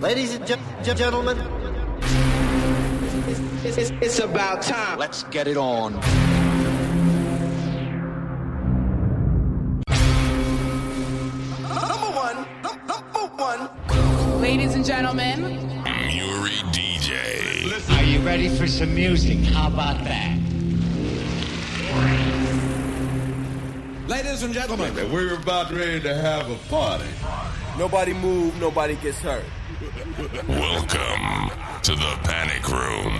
Ladies and gentlemen, it's, it's, it's about time. Let's get it on. Number one, number one. Ladies and gentlemen, Muri DJ. Are you ready for some music? How about that? Ladies and gentlemen, we're about ready to have a party. Nobody move, nobody gets hurt. Welcome to the Panic Room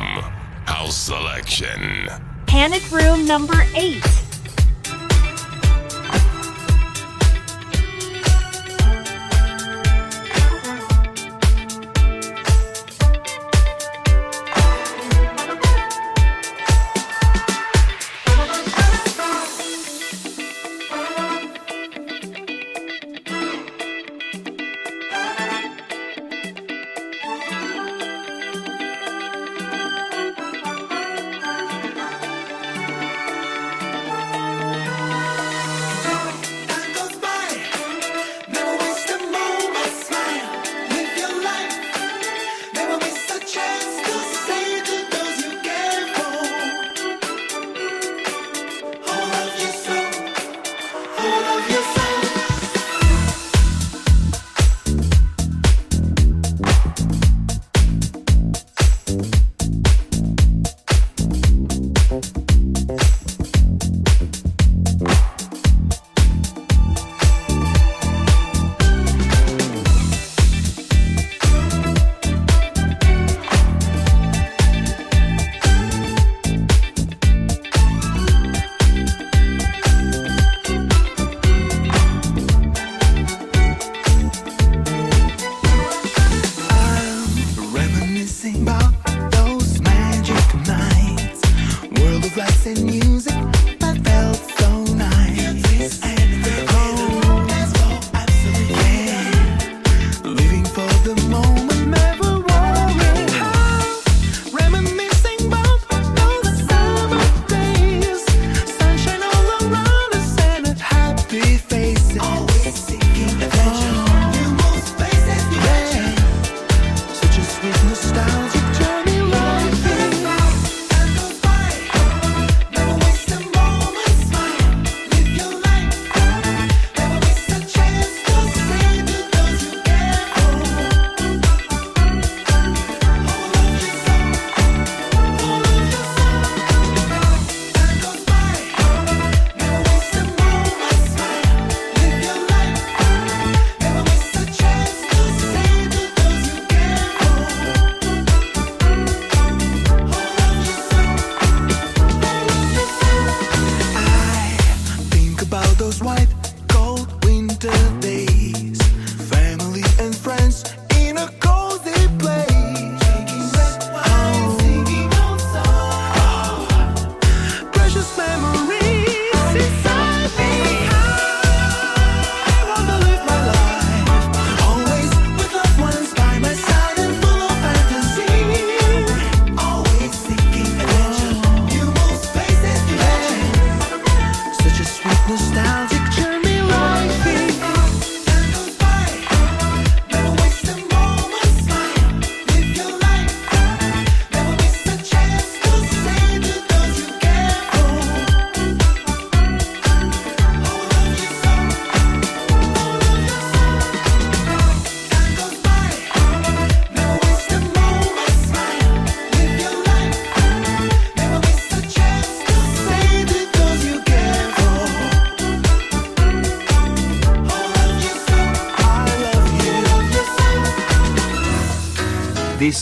House Selection. Panic Room number eight.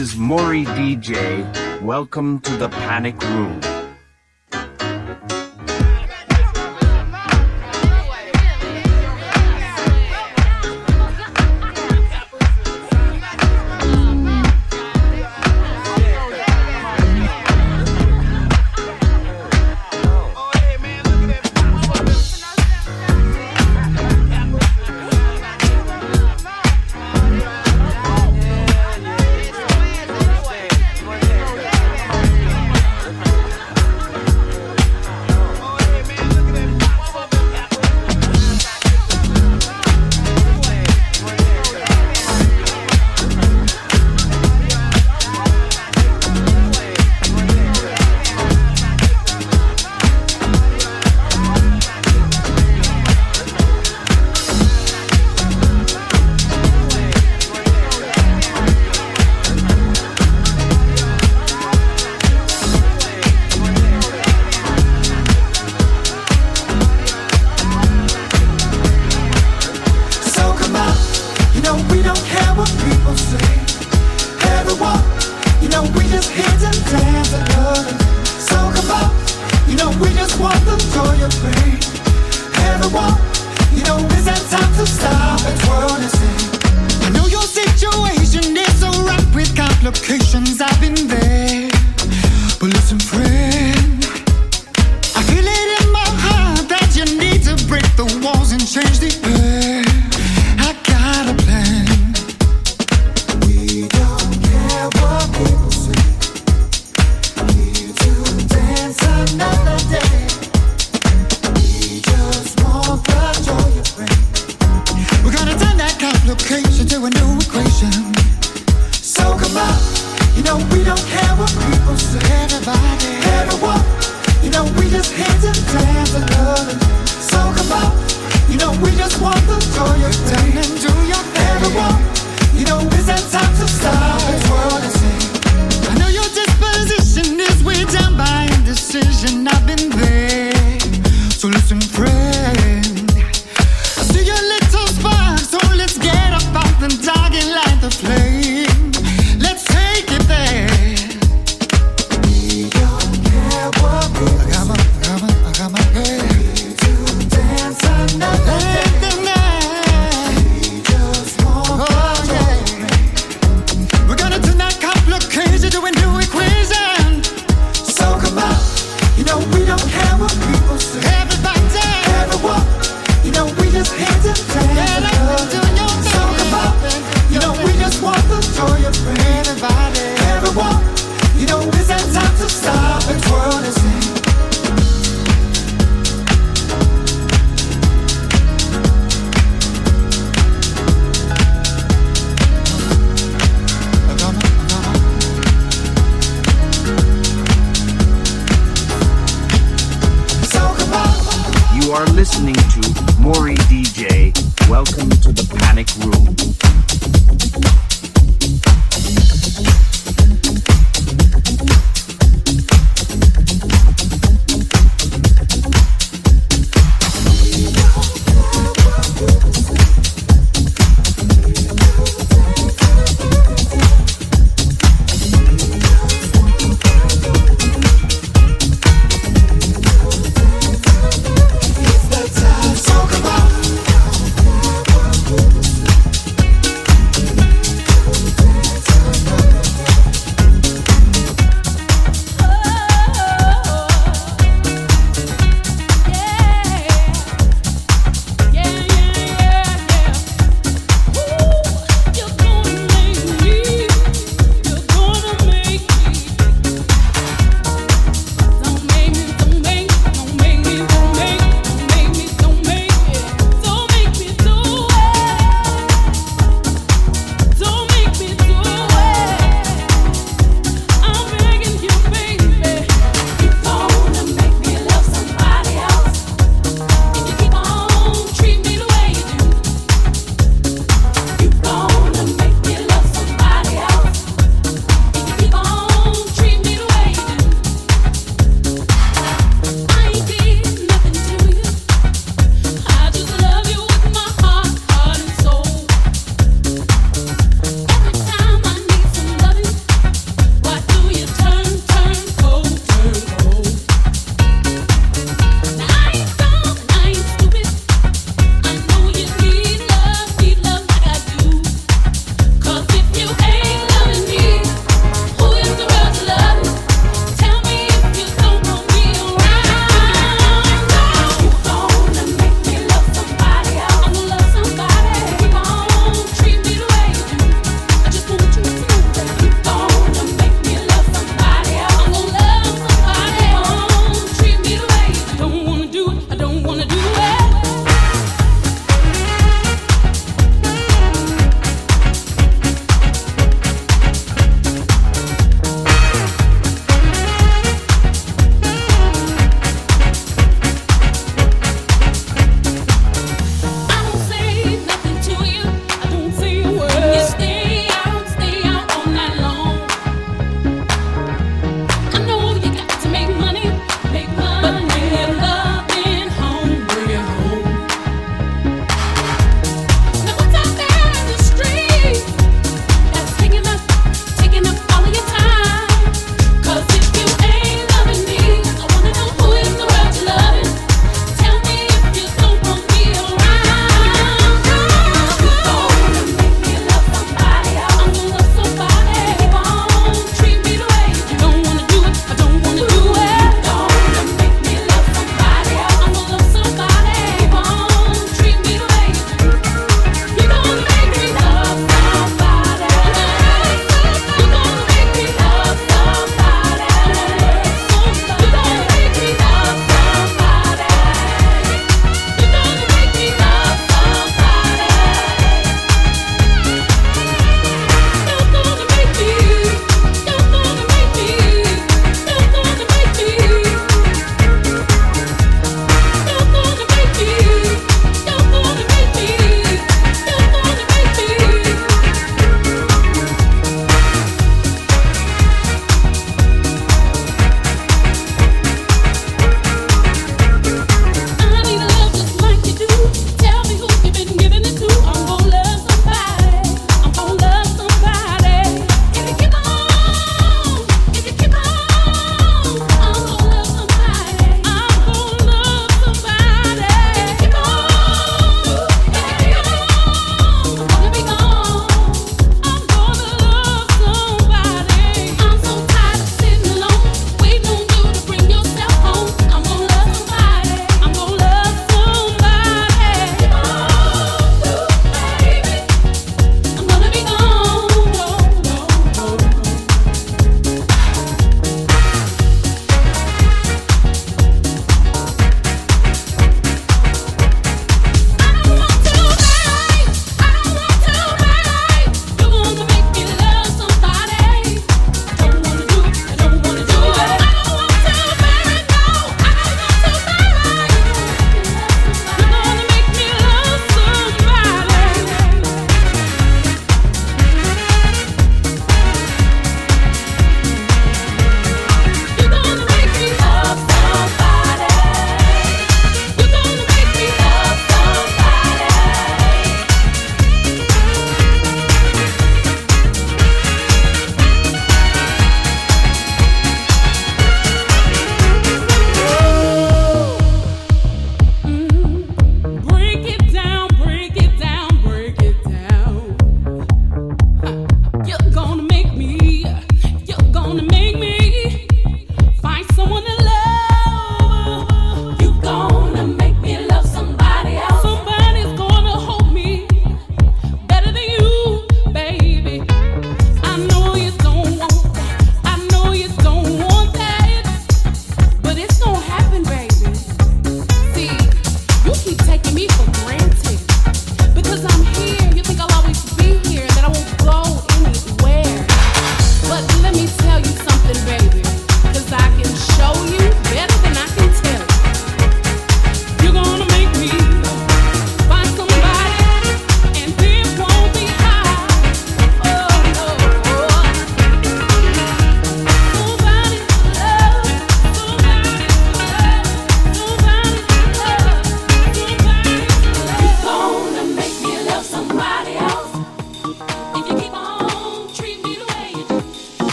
Is Muri DJ. Welcome to the Panic Room.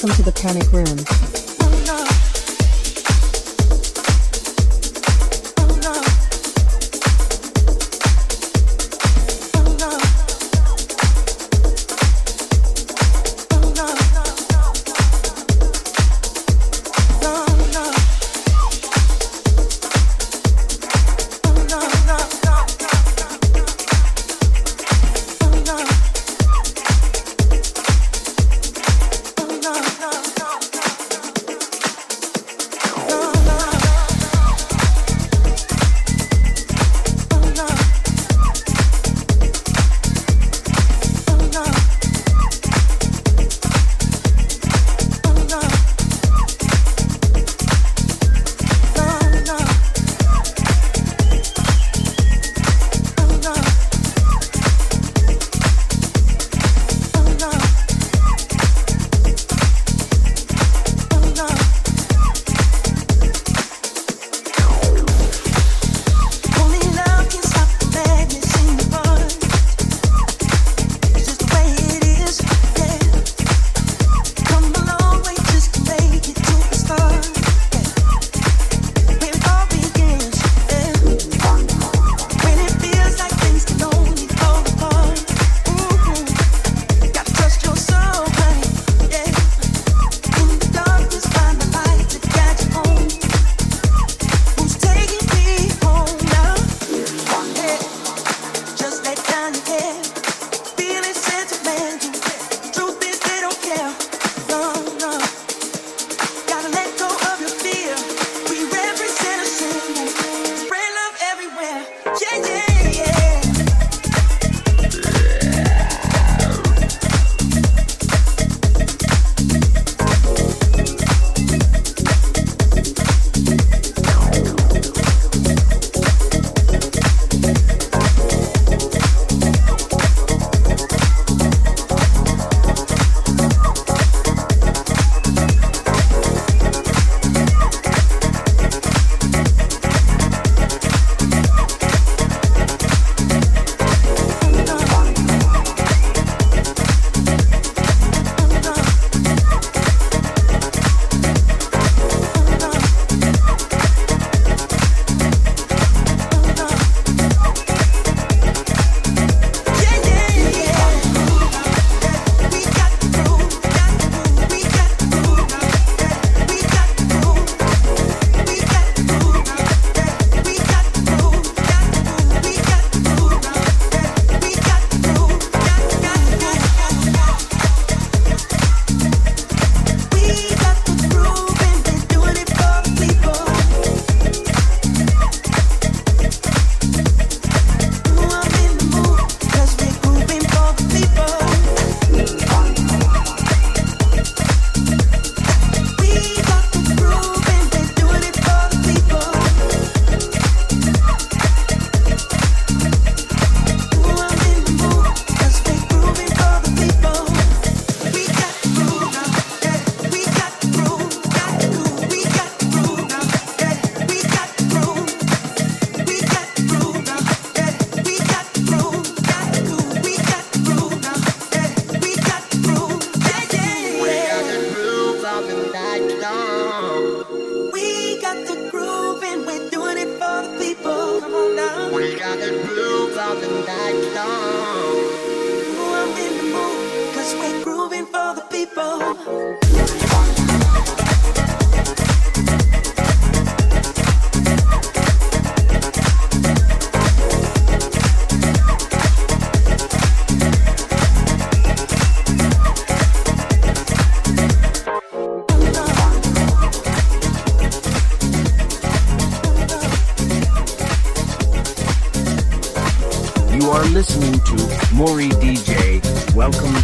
welcome to the Panic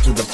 to the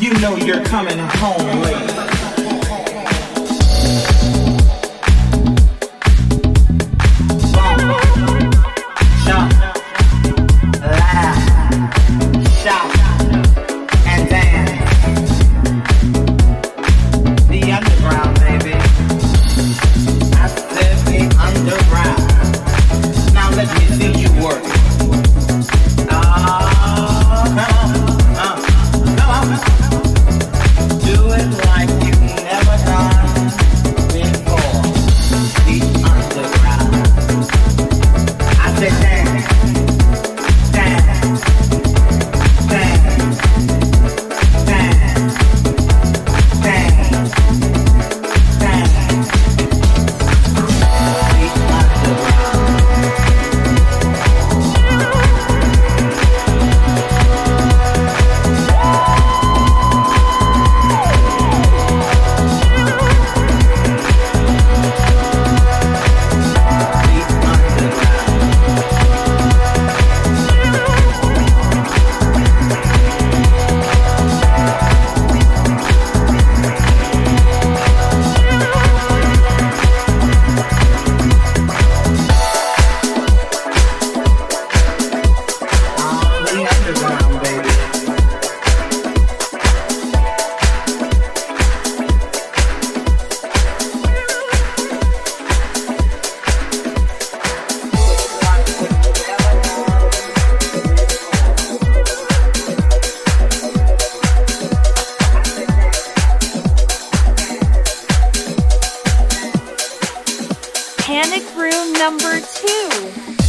you know you're coming home late. Panic Room number two.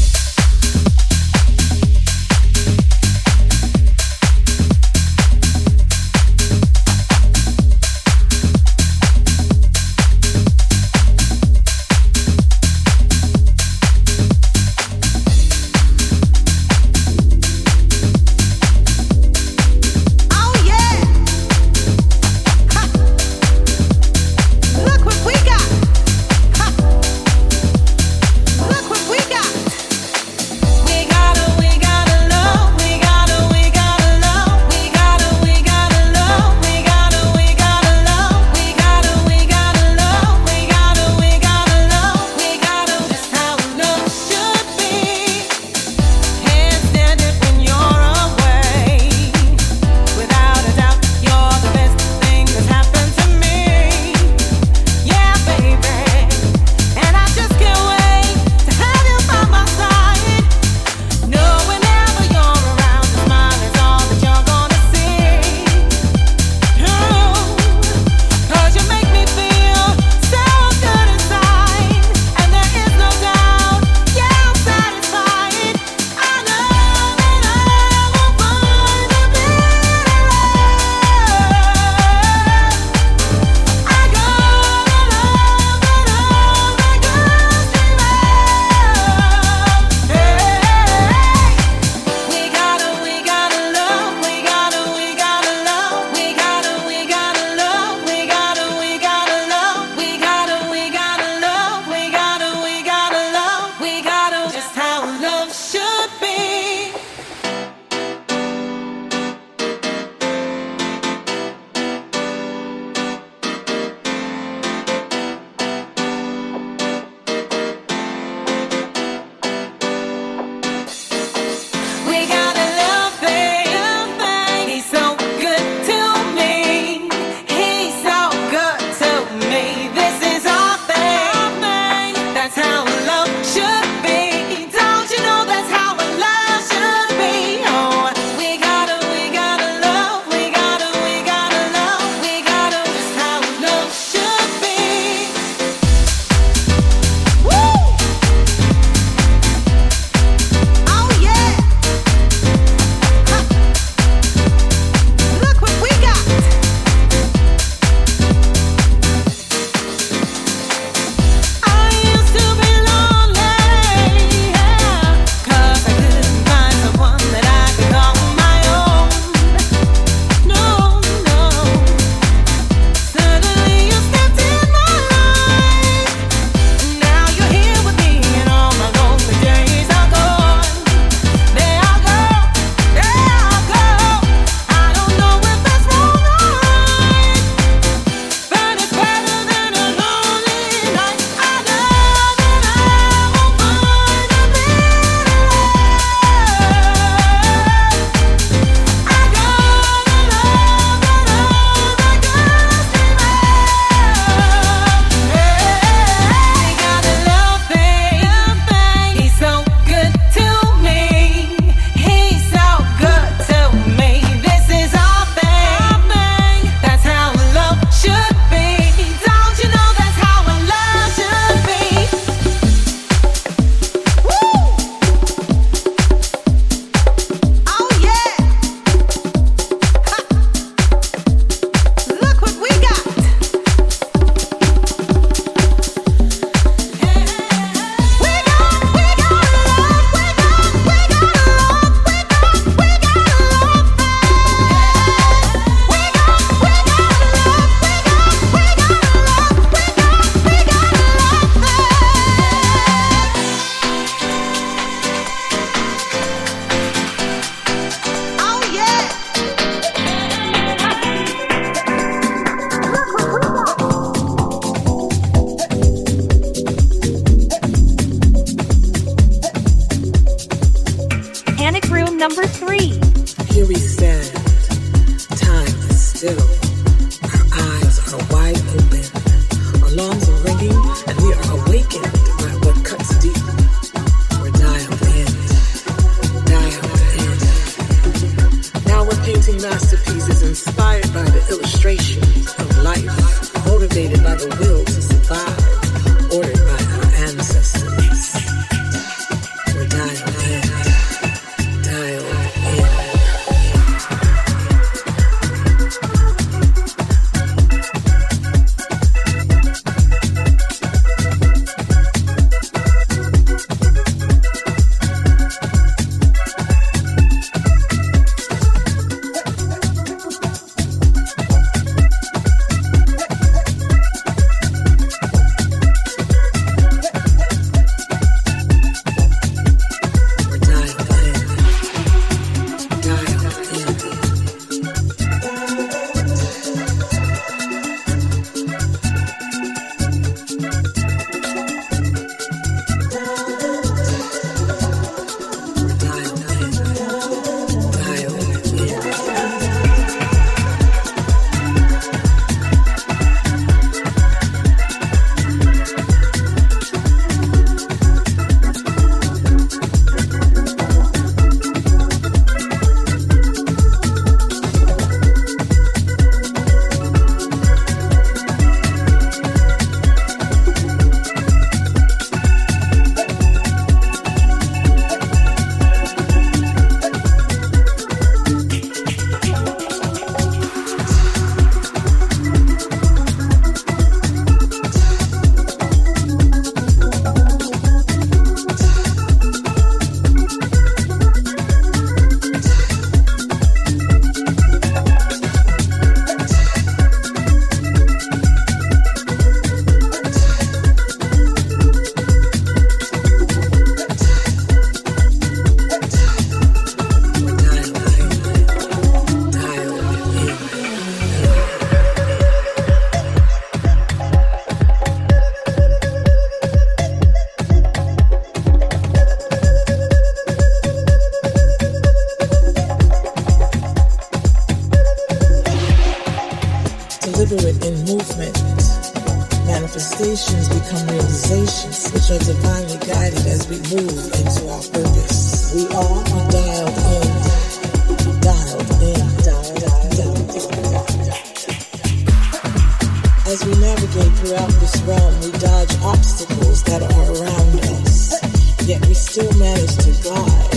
navigate throughout this realm, we dodge obstacles that are around us. Yet we still manage to glide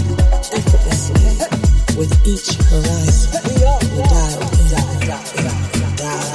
effortlessly with each horizon. We dial, dial, dial, dial.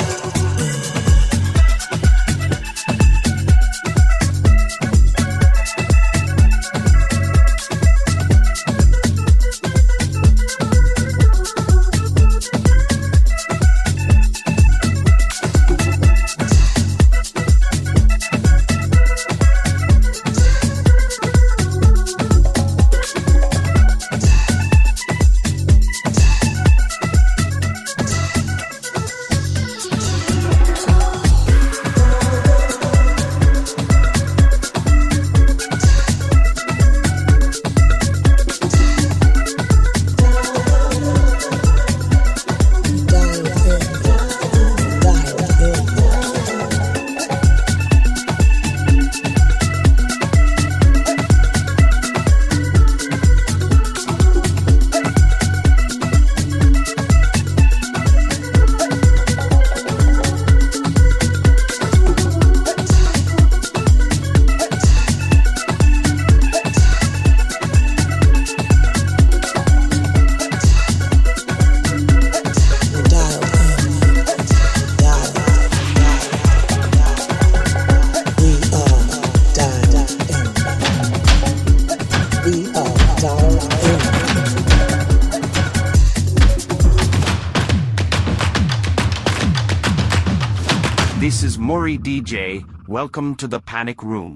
Jay, welcome to the panic room.